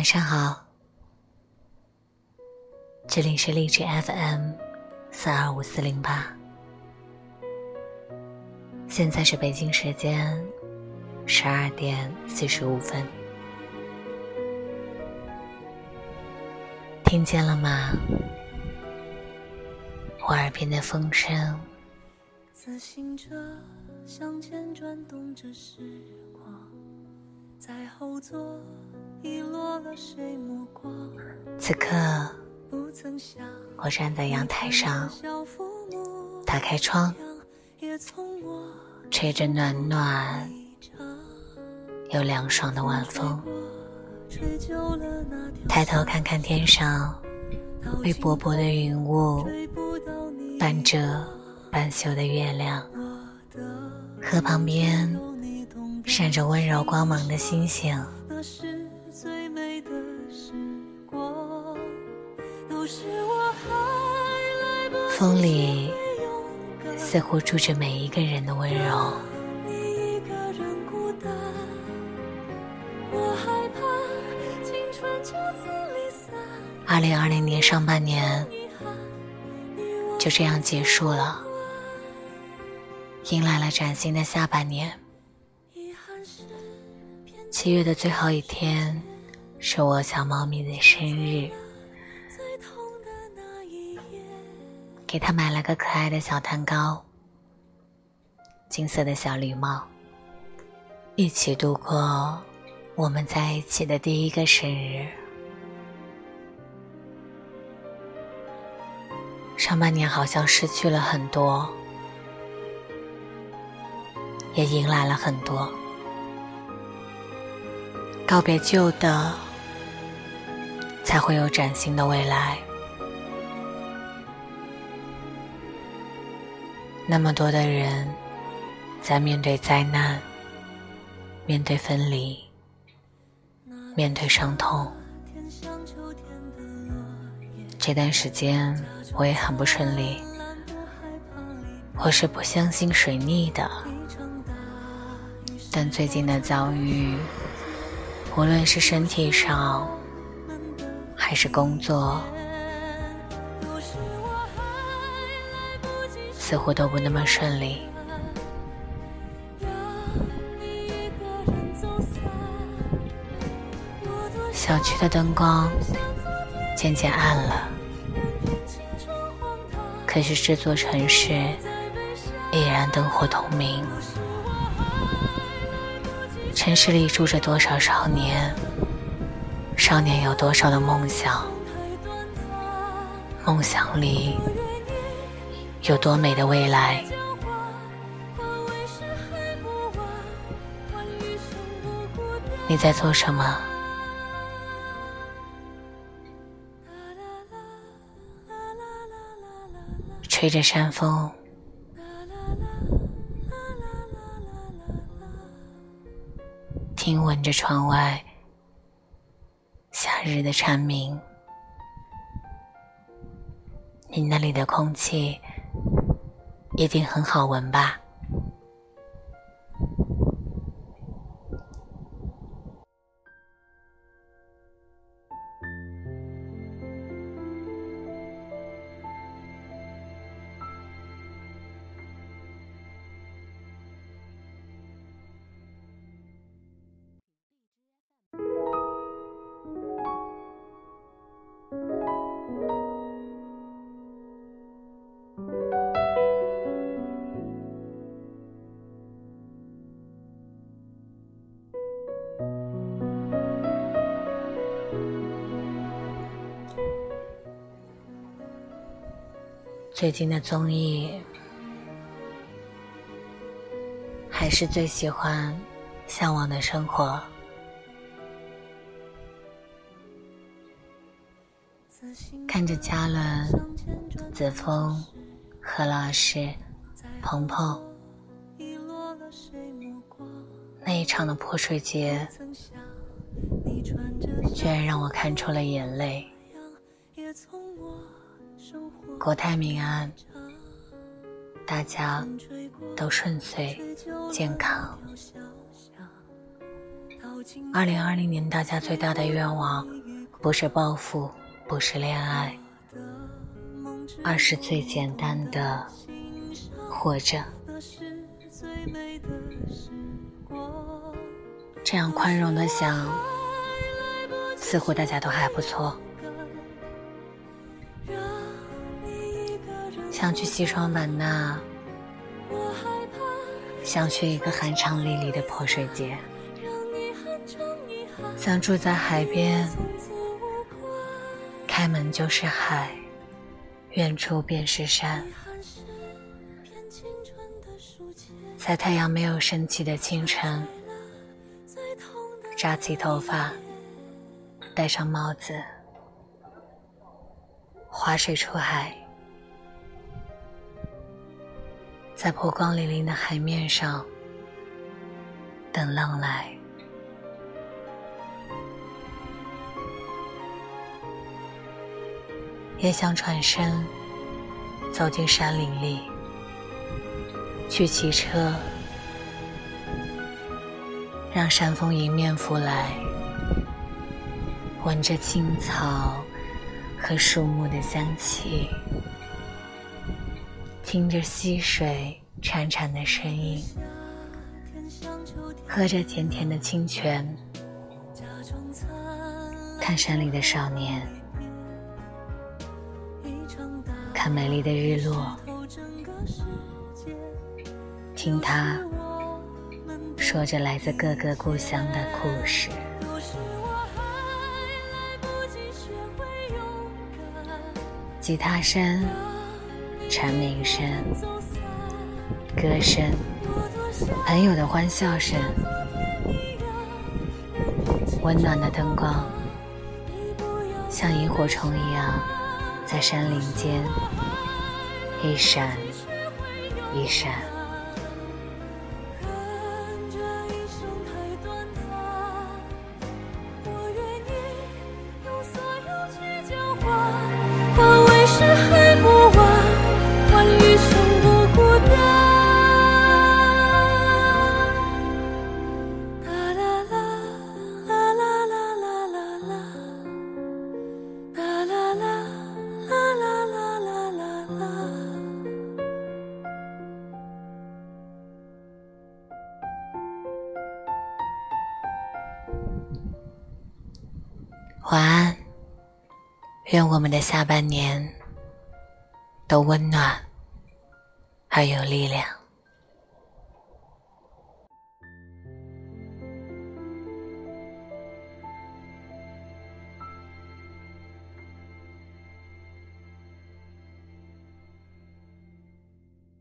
晚上好，这里是荔枝 FM 四二五四零八，现在是北京时间十二点四十五分，听见了吗？我耳边的风声。自行车向前转动着时光，在后座？此刻，我站在阳台上，打开窗，吹着暖暖又凉爽的晚风，抬头看看天上被薄薄的云雾伴着。半宿的月亮，河旁边闪着温柔光芒的星星。风里似乎住着每一个人的温柔。二零二零年上半年就这样结束了。迎来了崭新的下半年。七月的最后一天，是我小猫咪的生日，给他买了个可爱的小蛋糕，金色的小礼帽，一起度过我们在一起的第一个生日。上半年好像失去了很多。也迎来了很多告别旧的，才会有崭新的未来。那么多的人在面对灾难、面对分离、面对伤痛，这段时间我也很不顺利。我是不相信水逆的。但最近的遭遇，无论是身体上还是工作，似乎都不那么顺利。小区的灯光渐渐暗了，可是这座城市依然灯火通明。城市里住着多少少年？少年有多少的梦想？梦想里有多美的未来？你在做什么？吹着山风。听闻着窗外夏日的蝉鸣，你那里的空气一定很好闻吧？最近的综艺，还是最喜欢《向往的生活》。看着嘉伦、子枫、何老师、鹏鹏那一场的泼水节，居然让我看出了眼泪。国泰民安，大家都顺遂健康。二零二零年，大家最大的愿望不是暴富，不是恋爱，而是最简单的活着。这样宽容的想，似乎大家都还不错。想去西双版纳，想去一个酣畅淋漓的泼水节。想住在海边，开门就是海，远处便是山。在太阳没有升起的清晨，扎起头发，戴上帽子，划水出海，在波光粼粼的海面上等浪来。也想转身走进山林里，去骑车，让山风迎面拂来，闻着青草和树木的香气，听着溪水潺潺的声音，喝着甜甜的清泉，看山里的少年。看美丽的日落，听他说着来自各个故乡的故事。吉他声、蝉鸣声、歌声、朋友的欢笑声、温暖的灯光，像萤火虫一样。在山林间，一闪一闪。晚安，愿我们的下半年都温暖而有力量。